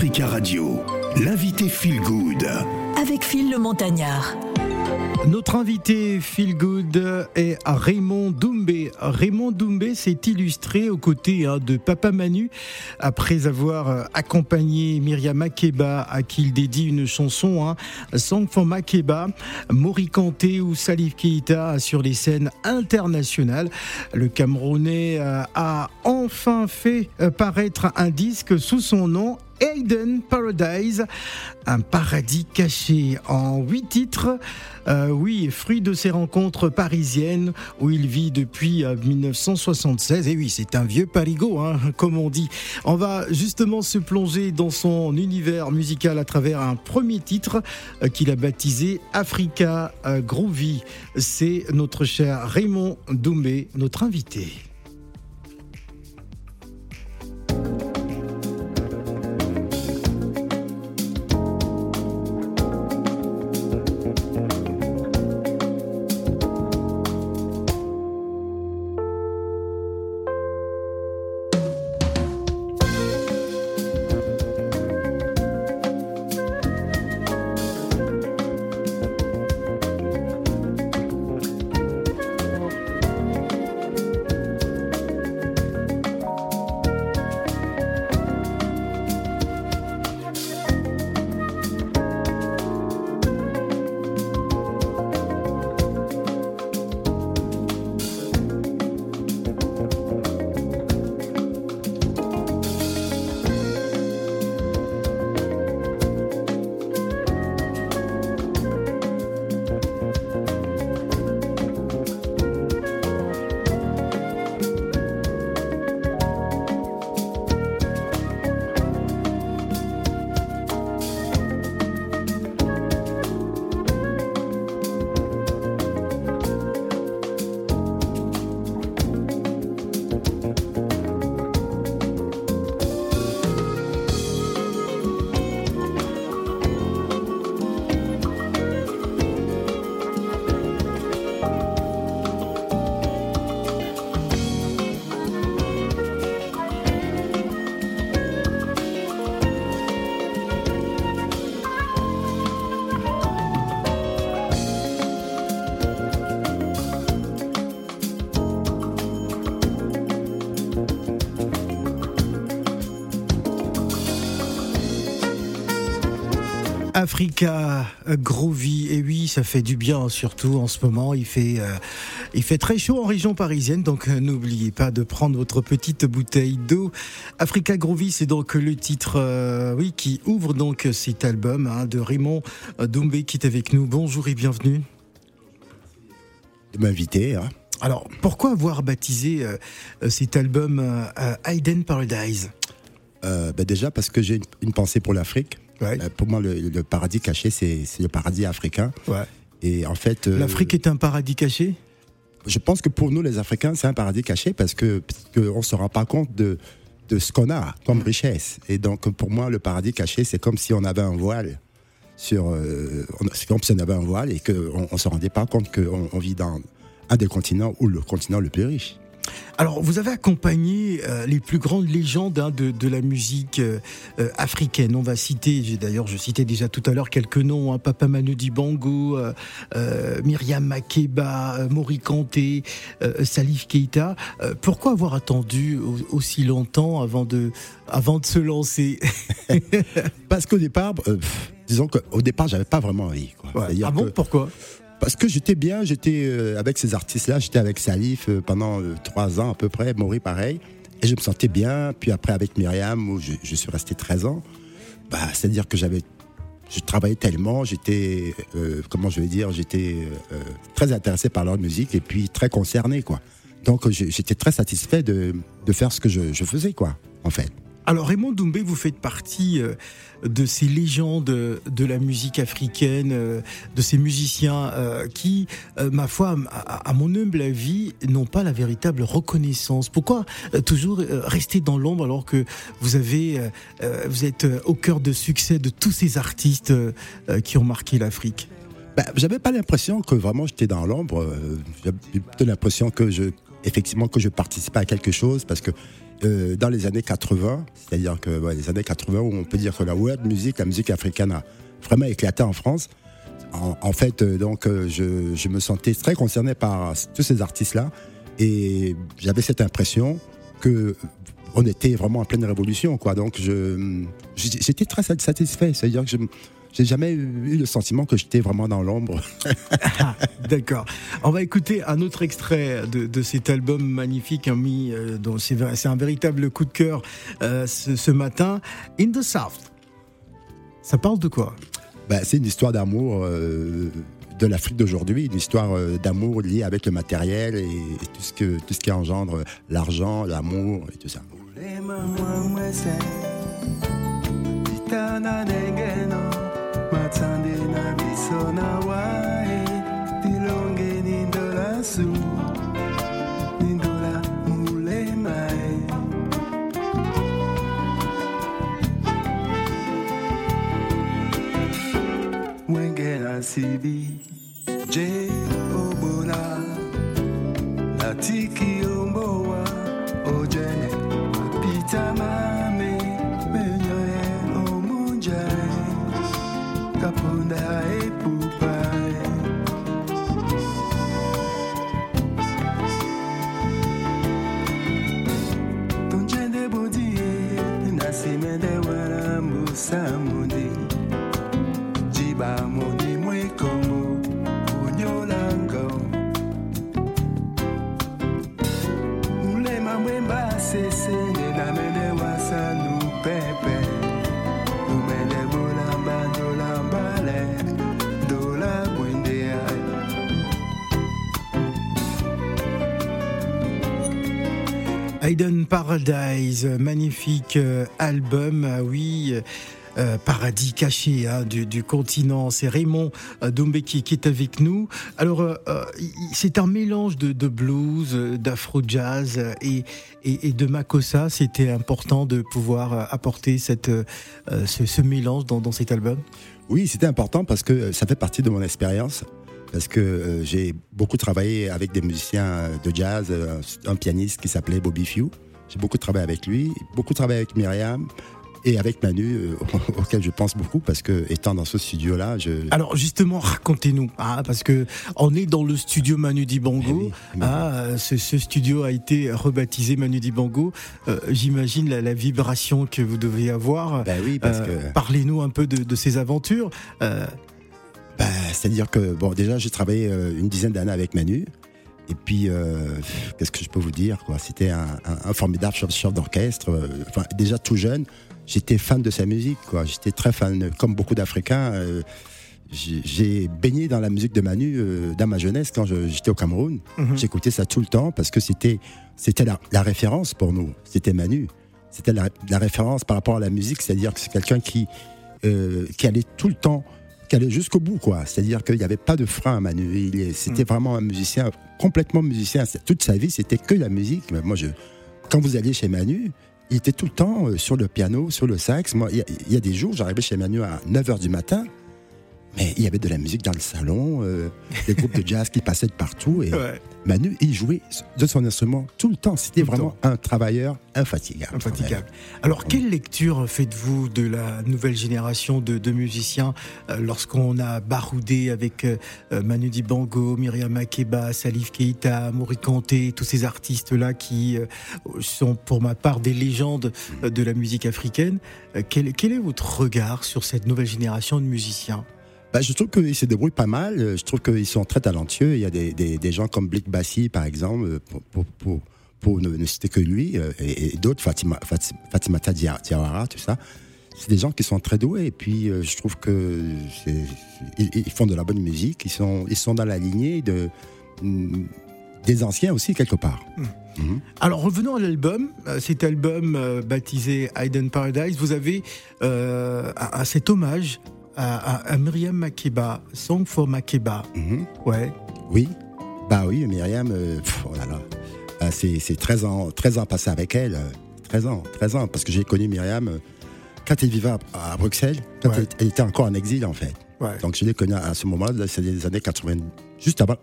Africa Radio, l'invité Feel Good. Avec Phil le Montagnard. Notre invité Feel Good est Raymond Doumbé. Raymond Doumbé s'est illustré aux côtés hein, de Papa Manu après avoir euh, accompagné Myriam Makeba à qui il dédie une chanson, hein, Song for Makeba, Mori Kanté ou Salif Keita sur les scènes internationales. Le Camerounais euh, a enfin fait euh, paraître un disque sous son nom Aiden Paradise, un paradis caché en huit titres. Euh, oui, fruit de ses rencontres parisiennes où il vit depuis 1976. Et oui, c'est un vieux parigo, hein, comme on dit. On va justement se plonger dans son univers musical à travers un premier titre euh, qu'il a baptisé Africa euh, Groovy. C'est notre cher Raymond Doumbé, notre invité. Africa Groovy, et oui, ça fait du bien, surtout en ce moment. Il fait, euh, il fait très chaud en région parisienne, donc euh, n'oubliez pas de prendre votre petite bouteille d'eau. Africa Groovy, c'est donc le titre, euh, oui, qui ouvre donc cet album hein, de Raymond Doumbé qui est avec nous. Bonjour et bienvenue. De m'inviter. Hein. Alors, pourquoi avoir baptisé cet album Hidden Paradise? Ben Déjà parce que j'ai une pensée pour l'Afrique. Euh, pour moi, le, paradis caché, c'est le paradis africain. Et en fait, euh, l'Afrique est un paradis caché? Je pense que pour nous, les Africains, c'est un paradis caché parce que ne on se rend pas compte de de ce qu'on a comme mm. richesse. Et donc, pour moi, le paradis caché, c'est comme si on avait un voile sur. Euh, c'est comme si on avait un voile et qu'on ne se rendait pas compte qu'on on vit dans un des continents ou le continent le plus riche. Alors, vous avez accompagné euh, les plus grandes légendes hein, de, la musique euh, euh, africaine. On va citer, d'ailleurs, je citais déjà tout à l'heure quelques noms, hein, Papa Manu Dibango, Myriam Makeba, Mori Kanté, Salif Keita. pourquoi avoir attendu aussi longtemps avant de, avant de se lancer Parce qu'au départ, disons qu'au départ, j'avais pas vraiment envie. Ah bon, pourquoi? Parce que j'étais bien, j'étais euh, avec ces artistes-là, j'étais avec Salif euh, pendant euh, trois ans à peu près, Maury pareil, et je me sentais bien. Puis après avec Myriam, où je, suis resté 13 ans, bah, c'est-à-dire que j'avais, je travaillais tellement, j'étais, comment je vais dire, j'étais très intéressé par leur musique et puis très concerné, quoi. Donc j'étais très satisfait de, faire ce que je, je faisais, quoi, en fait. Alors Raymond Doumbé, vous faites partie euh, de ces légendes de la musique africaine, euh, de ces musiciens euh, qui, ma foi, à mon humble avis, n'ont pas la véritable reconnaissance. Pourquoi toujours rester dans l'ombre alors que vous avez, vous êtes au cœur de succès de tous ces artistes qui ont marqué l'Afrique? Ben, J'avais pas l'impression que vraiment j'étais dans l'ombre. J'avais l'impression que je effectivement que je participais à quelque chose parce que euh, dans les années 80, c'est-à-dire que ouais, les années 80 où on peut dire que la world music, la musique africaine a vraiment éclaté en France. En, fait, euh, donc, euh, je, je, me sentais très concerné par tous ces artistes-là et j'avais cette impression que on était vraiment en pleine révolution, quoi. Donc, j'étais très satisfait. C'est-à-dire que j'ai jamais eu le sentiment que j'étais vraiment dans l'ombre. D'accord. On va écouter un autre extrait de, de cet album magnifique, hein, mis, euh, dont c'est, un véritable coup de cœur euh, ce, ce, matin. In the South. Ça parle de quoi? Ben, C'est une histoire d'amour. Euh, de l'Afrique d'aujourd'hui, une histoire euh, d'amour liée avec le matériel et, et, tout, ce que, tout ce qui engendre l'argent, l'amour et tout ça. Matande na biso na wae. Tilonge nindola su nindola mulemae wenge na sibi je obola natiki Hayden Paradise, magnifique euh, album, ah oui. Euh, paradis caché hein, du, continent. C'est Raymond euh, Doumbé qui, est avec nous. Alors, euh, c'est un mélange de, blues, d'afro-jazz et, de makossa. C'était important de pouvoir apporter cette, ce, mélange dans, cet album? Oui, c'était important parce que ça fait partie de mon expérience. Parce que j'ai beaucoup travaillé avec des musiciens de jazz, un pianiste qui s'appelait Bobby Few. J'ai beaucoup travaillé avec lui, beaucoup travaillé avec Myriam, et avec Manu, euh, auquel je pense beaucoup parce que étant dans ce studio-là, je. Alors justement, racontez-nous, hein, parce que on est dans le studio Manu Dibango. Eh oui, mais ah, ce, ce, studio a été rebaptisé Manu Dibango. Euh, J'imagine la, la, vibration que vous devez avoir. Ben oui, parce euh, que. Parlez-nous un peu de, de ces aventures. Ben, c'est-à-dire que bon, déjà, j'ai travaillé une dizaine d'années avec Manu. Et puis, euh, qu'est-ce que je peux vous dire C'était un, un, un, formidable chef, d'orchestre. Enfin, déjà tout jeune, j'étais fan de sa musique. J'étais très fan, comme beaucoup d'Africains. Euh, j'ai baigné dans la musique de Manu euh, dans ma jeunesse quand j'étais au Cameroun. Mm -hmm. J'écoutais ça tout le temps parce que c'était c'était la, la, référence pour nous. C'était Manu. C'était la, la, référence par rapport à la musique, c'est-à-dire que c'est quelqu'un qui euh, qui allait tout le temps, allait jusqu'au bout, quoi. C'est-à-dire qu'il n'y avait pas de frein à Manu. C'était mm. vraiment un musicien complètement musicien. Toute sa vie, c'était que la musique. Mais moi, je, quand vous alliez chez Manu, il était tout le temps euh, sur le piano, sur le sax. Moi, il y, y, a des jours, j'arrivais chez Manu à 9h du matin, mais il y avait de la musique dans le salon, euh, des groupes de jazz qui passaient de partout. Et ouais. Manu, il jouait de son instrument tout le temps. C'était vraiment temps. un travailleur infatigable. Infatigable. Alors, quelle lecture faites-vous de la nouvelle génération de, de musiciens euh, lorsqu'on a baroudé avec euh, Manu Dibango, Myriam Makeba, Salif Keita, Kanté, tous ces artistes-là qui sont pour ma part des légendes de la musique africaine quel, quel est votre regard sur cette nouvelle génération de musiciens? Bah, je trouve qu'ils se débrouillent pas mal. Je trouve qu'ils sont très talentueux. Il y a des, des, des gens comme Blick Bassi, par exemple, pour, pour, pour, pour ne, ne, citer que lui, et, et d'autres, Fatima, Fatimata Diawara, tout ça. C'est des gens qui sont très doués. Et puis, je trouve que ils, ils, font de la bonne musique. Ils sont, ils sont dans la lignée de des anciens aussi quelque part. Mmh. Mmh. Alors revenons à l'album, cet album euh, baptisé Hidden Paradise. Vous avez euh, à, à cet hommage à, à, à, Myriam Makeba, Song for Makeba. Mm -hmm. Ouais. Oui. Bah oui, Myriam, euh, pff, oh là là. Euh, c'est 13 ans, 13 ans passés avec elle. 13 ans, 13 ans. Parce que j'ai connu Myriam euh, quand elle vivait à, à Bruxelles, quand ouais. elle, elle, était encore en exil en fait. Ouais. Donc je l'ai connue à ce moment-là, c'est les années 80, juste avant,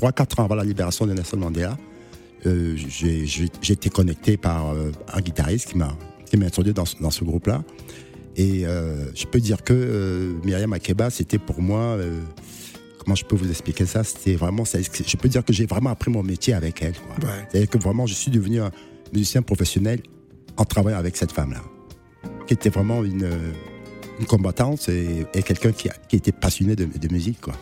3-4 ans avant la libération de Nelson Mandela. euh, j'ai été connecté par euh, un guitariste qui m'a introduit dans, dans ce groupe-là. Et euh, je peux dire que euh, Myriam Makeba, c'était pour moi, euh, comment je peux vous expliquer ça? C'était vraiment, je peux dire que j'ai vraiment appris mon métier avec elle. Ouais. C'est-à-dire que vraiment, je suis devenu un musicien professionnel en travaillant avec cette femme-là, qui était vraiment une, une combattante et, et quelqu'un qui était passionné de, de musique. Quoi.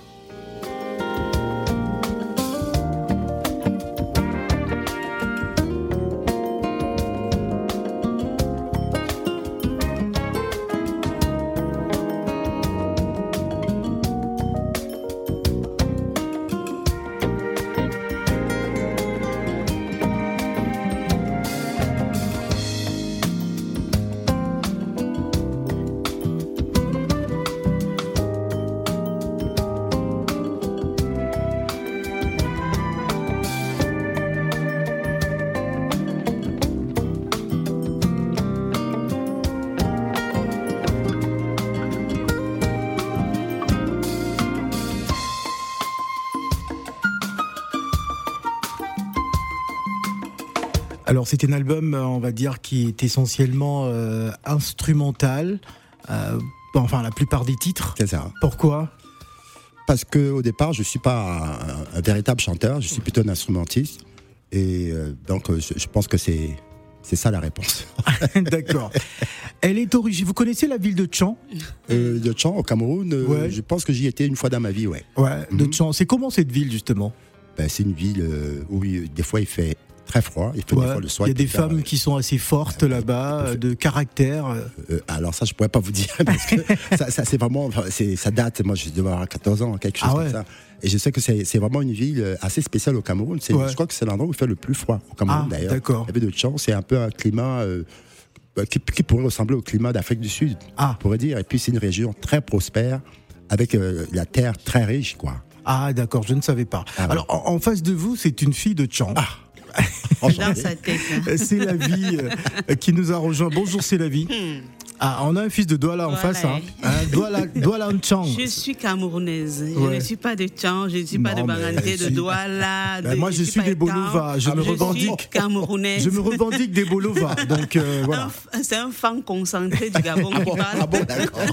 Alors c'est un album, euh, on va dire, qui est essentiellement euh, instrumental. euh, enfin, la plupart des titres. C'est ça. Pourquoi? Parce que au départ, je suis pas un, un véritable chanteur, je suis plutôt un instrumentiste. Et euh, donc, je, je pense que c'est c'est ça la réponse. D'accord. Elle est originaire. Vous connaissez la ville de Tchan Euh, de chant au Cameroun, euh, Ouais. je pense que j'y étais une fois dans ma vie, ouais. Ouais, de Mhm. Tchan. C'est comment cette ville justement? Ben, c'est une ville où il- des fois il fait très froid, il fait Ouais, des fois le soir. Il y a des femmes qui sont assez fortes là-bas, de caractère. euh. euh, alors ça, je pourrais pas vous dire parce que ça, ça, c'est vraiment, ça date. Moi, je devais avoir 14 ans, quelque chose Ah comme ça. Et je sais que c'est, vraiment une ville euh, assez spéciale au Cameroun. Ouais. Je crois que c'est l'endroit où il fait le plus froid au Cameroun Ah, d'ailleurs. d'accord. La ville de Tchan, c'est un peu un climat euh, qui, qui pourrait ressembler au climat d'Afrique du Sud, Ah. on pourrait dire. Et puis c'est une région très prospère avec euh, la terre très riche, quoi. Ah, d'accord, je ne savais pas. Ah ouais. Alors, en, en face de vous, c'est une fille de Tchan. Dans Hein. Euh, C'est la vie euh, qui nous a rejoint. Bonjour, c'est la vie. Ah, on a un fils de Douala en Hmm. Face. Hein. Hein, Douala, Douala en Tchan. Je suis camerounaise. Je Ouais. ne suis pas de Tchan, je ne suis pas de Barangé, de. Douala. Ben, de- moi, je suis des. Bolova, je me Je revendique. suis camerounaise. Je me revendique des Bolova. Donc, euh, voilà. C'est un fan concentré du Gabon qui parle. Ah bon, d'accord.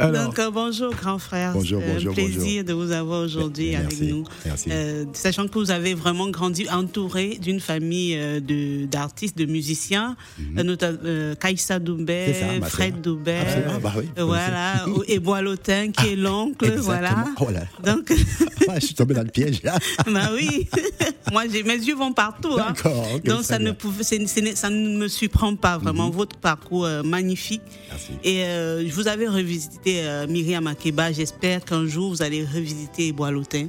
Donc, euh, bonjour, grand frère. Bonjour, un plaisir bonjour. de vous avoir aujourd'hui avec nous. merci. Euh, sachant que vous avez vraiment grandi entouré d'une famille euh, de- d'artistes, de, musiciens, euh, notamment euh, Kaïssa Mhm. Ça, Fred. Doumbé, Absolument, bah oui, voilà, et Boilotin qui est l'oncle, voilà. Oh là. Donc, Ah, je suis tombé dans le piège là. bah oui, moi mes yeux vont partout. hein. Donc ça ne pouvait, ça ne me surprend pas vraiment votre parcours euh, magnifique. Merci. Et euh, je vous avais revisité euh, Myriam Makeba. J'espère qu'un jour vous allez revisiter Boilotin.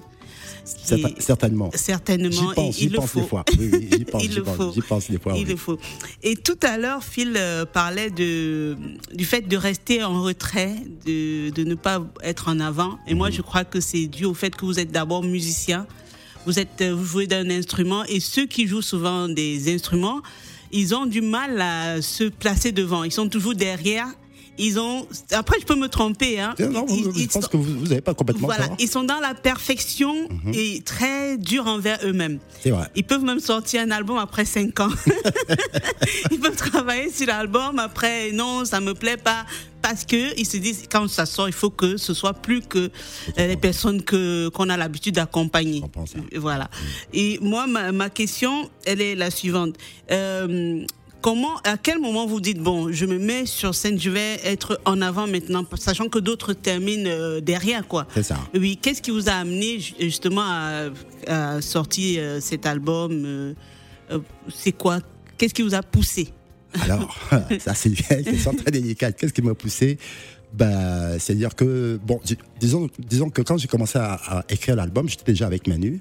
Certainement. Certainement. J'y pense, il le pense des fois. Oui, oui, j'y pense, il le pense, faut. j'y pense des fois, Il oui. le faut. Et tout à l'heure, Phil euh, parlait de, du fait de rester en retrait, de, de ne pas être en avant. Et Mhm. moi, je crois que c'est dû au fait que vous êtes d'abord musicien. Vous êtes, euh, vous jouez d'un instrument et ceux qui jouent souvent des instruments, ils ont du mal à se placer devant. Ils sont toujours derrière. Ils ont. Après, je peux me tromper. Hein. Non, Ils- je ils- pense que vous n'avez pas complètement voilà, tort. ils sont dans la perfection et très durs envers eux-mêmes. C'est vrai. Ils peuvent même sortir un album après 5 ans. ils peuvent travailler sur l'album après, non, ça me plaît pas. Parce que ils se disent, quand ça sort, il faut que ce soit plus que euh, les personnes que qu'on a l'habitude d'accompagner. Ça. Voilà. Et moi, ma, ma question, elle est la suivante. Euh, Comment, à quel moment vous dites bon, je me mets sur scène, je vais être en avant maintenant, sachant que d'autres terminent euh, derrière, quoi. C'est ça. Oui, qu'est-ce qui vous a amené ju- justement à, à sortir euh, cet album euh, C'est quoi? Qu'est-ce qui vous a poussé? Alors, ça c'est une question très délicate. Qu'est-ce qui m'a poussé? Bah, C'est-à-dire que, bon, dis- disons, disons que quand j'ai commencé à, à écrire l'album, j'étais déjà avec Manu.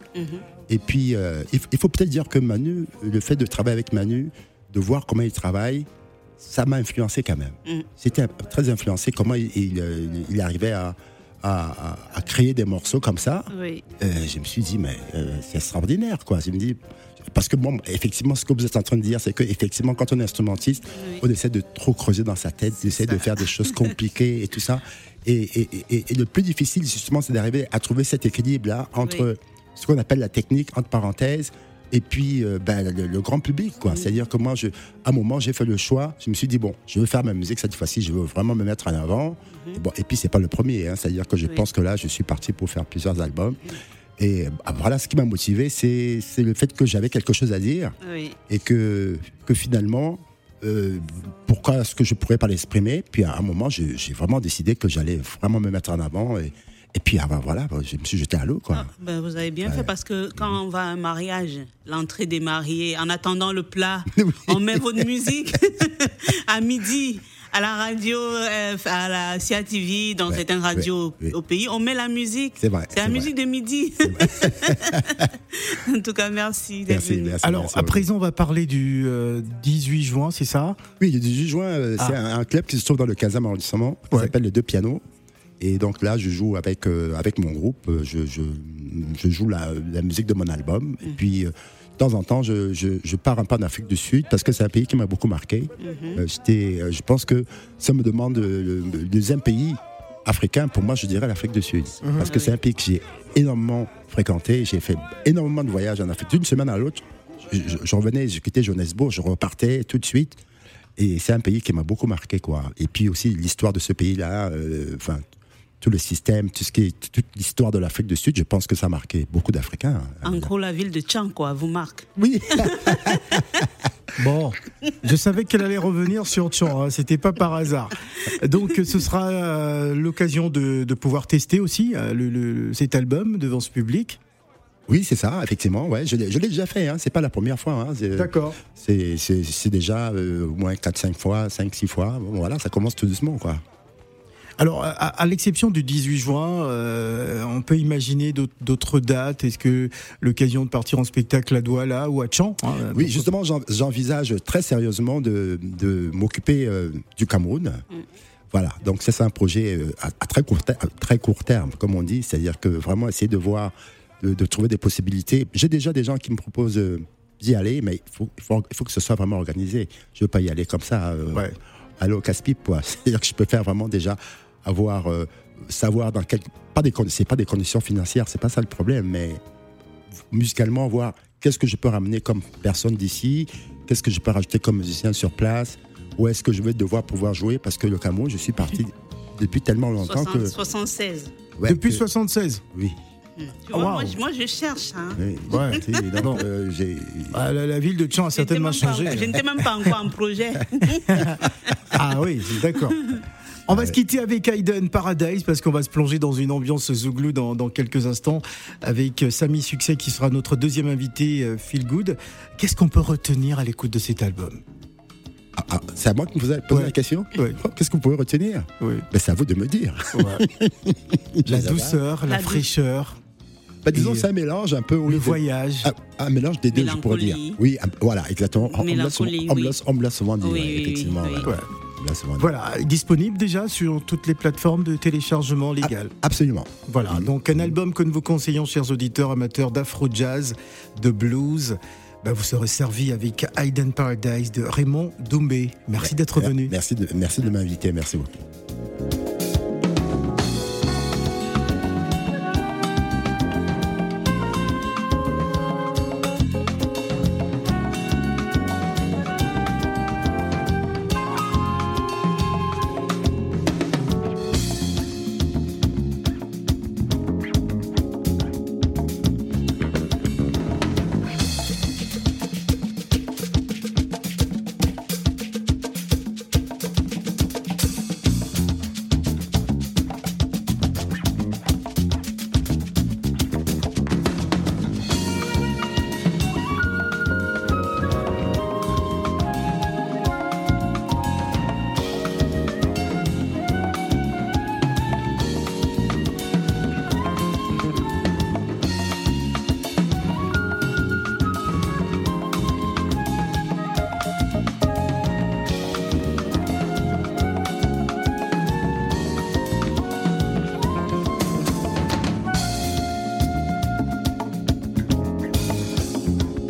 Et puis, euh, il faut peut-être dire que Manu, le fait de travailler avec Manu, de voir comment il travaille, ça m'a influencé quand même. Mm. C'était très influencé comment il, il, euh, il arrivait à, à- à- à créer des morceaux comme ça. Oui. Euh, je me suis dit, mais euh, c'est extraordinaire, quoi. Je me dis, parce que bon, effectivement, ce que vous êtes en train de dire, c'est que effectivement, quand on est instrumentiste, Oui. on essaie de trop creuser dans sa tête, d'essayer de ça. faire des choses compliquées et tout ça. Et, et- et- et le plus difficile, justement, c'est d'arriver à trouver cet équilibre-là entre Oui. ce qu'on appelle la technique, entre parenthèses, et puis euh, ben, le, le grand public. quoi. C'est-à-dire que moi, je, à un moment, j'ai fait le choix. Je me suis dit, bon, je veux faire ma musique cette fois-ci, je veux vraiment me mettre en avant. Et, bon, et puis, c'est pas le premier. hein. C'est-à-dire que je Oui. pense que là, je suis parti pour faire plusieurs albums. Et ah, voilà, ce qui m'a motivé, c'est c'est le fait que j'avais quelque chose à dire Oui. et que, que finalement, euh, pourquoi est-ce que je pourrais pas l'exprimer? Puis à un moment, j'ai j'ai vraiment décidé que j'allais vraiment me mettre en avant. Et, et puis ah ben, voilà, je me suis jeté à l'eau. quoi. Ah, ben, vous avez bien fait parce que quand on va à un mariage, l'entrée des mariés, en attendant le plat, on met votre musique à midi. À la radio, euh, à la CIA TV, dans Ouais, certaines radios ouais, au pays, on met la musique. C'est vrai, C'est la musique de midi. en tout cas, merci d'être Merci, venu. merci. Alors, merci à présent, on va parler du euh, 18 juin, c'est ça? Oui, le 18 juin, euh, c'est un, un club qui se trouve dans le 15e arrondissement, qui Ouais. s'appelle Les Deux Pianos. Et donc là, je joue avec, euh, avec mon groupe, euh, je, je, je joue la, la musique de mon album. Et puis, euh, de temps en temps, je, je, pars un peu en Afrique du Sud parce que c'est un pays qui m'a beaucoup marqué. Euh, j'étais, euh, je pense que ça me demande le, le deuxième pays africain, pour moi, je dirais l'Afrique du Sud. Parce que c'est un pays que j'ai énormément fréquenté. J'ai fait énormément de voyages en Afrique. D'une semaine à l'autre, je, revenais, je quittais Johannesburg, je repartais tout de suite. Et c'est un pays qui m'a beaucoup marqué, quoi. Et puis aussi l'histoire de ce pays-là, euh, enfin, tout le système, tout ce qui est, toute l'histoire de l'Afrique du Sud, je pense que ça a marqué beaucoup d'Africains. En gros, la ville de Tchang, quoi, vous marque. Oui, Bon, je savais qu'elle allait revenir sur Tchan, hein, c'était pas par hasard. Donc, ce sera euh, l'occasion de, de pouvoir tester aussi euh, le- le- cet album devant ce public. oui, c'est ça, effectivement. Ouais, je l'ai déjà fait. Hein, c'est pas la première fois. Hein, c'est- D'accord. C'est déjà euh, au moins 4-5 fois, 5-6 fois. Bon, voilà, ça commence tout doucement, quoi. Alors, à, à l'exception du 18 juin, euh, on peut imaginer d'autres- dates. Est-ce que l'occasion de partir en spectacle à Douala ou à Tchan hein, Oui, pour- justement, j'en- j'envisage très sérieusement de, de m'occuper euh, du Cameroun. Voilà, donc ça c'est un projet euh, à, à très, court à très court terme, comme on dit, c'est-à-dire que vraiment essayer de voir, de, de trouver des possibilités. J'ai déjà des gens qui me proposent euh, d'y aller, mais il faut, que ce soit vraiment organisé. Je ne veux pas y aller comme ça, euh, Ouais. aller au casse-pipe, quoi. C'est-à-dire que je peux faire vraiment déjà avoir, euh, savoir dans quel, pas des, c'est pas des conditions financières, c'est pas ça le problème, mais musicalement, voir qu'est-ce que je peux ramener comme personne d'ici, qu'est-ce que je peux rajouter comme musicien sur place, où est-ce que je vais devoir pouvoir jouer, parce que le Cameroun, je suis parti depuis tellement longtemps 60 que... 76. ouais, Depuis que- 76 Oui. Tu Ah, vois, wow. moi, je- moi, je cherche. Hein. oui. Ouais. Si, euh, Ah, la, la ville de Tchan a certainement pas- changé. Je n'étais même pas encore en projet. Ah oui, d'accord. On va se quitter avec Hayden Paradise parce qu'on va se plonger dans une ambiance zouglou dans, dans quelques instants avec euh, Samy Succès qui sera notre deuxième invité euh, Feel Good. Qu'est-ce qu'on peut retenir à l'écoute de cet album? Ah, ah, c'est à moi que vous avez posé Ouais. la question? Ouais. Oh, Qu'est-ce que vous pouvez retenir? Oui. ben, C'est à vous de me dire. La douceur, la, fraîcheur, Ben, disons, c'est un mélange un peu... oui, le de- voyage. Un, un mélange des deux, je pourrais dire. Oui, un- voilà, exactement. On- me l'a souvent- dit, Oui, ouais, oui, oui, effectivement. oui. ouais. L'a. Voilà, disponible déjà sur toutes les plateformes de téléchargement légal. Absolument. Voilà, Mhm. donc un album que nous vous conseillons, chers auditeurs amateurs d'afro-jazz, de blues. Ben, vous serez servi avec Hayden Paradise de Raymond Doumbé. Merci d'être venu. Merci de, merci de m'inviter, merci beaucoup.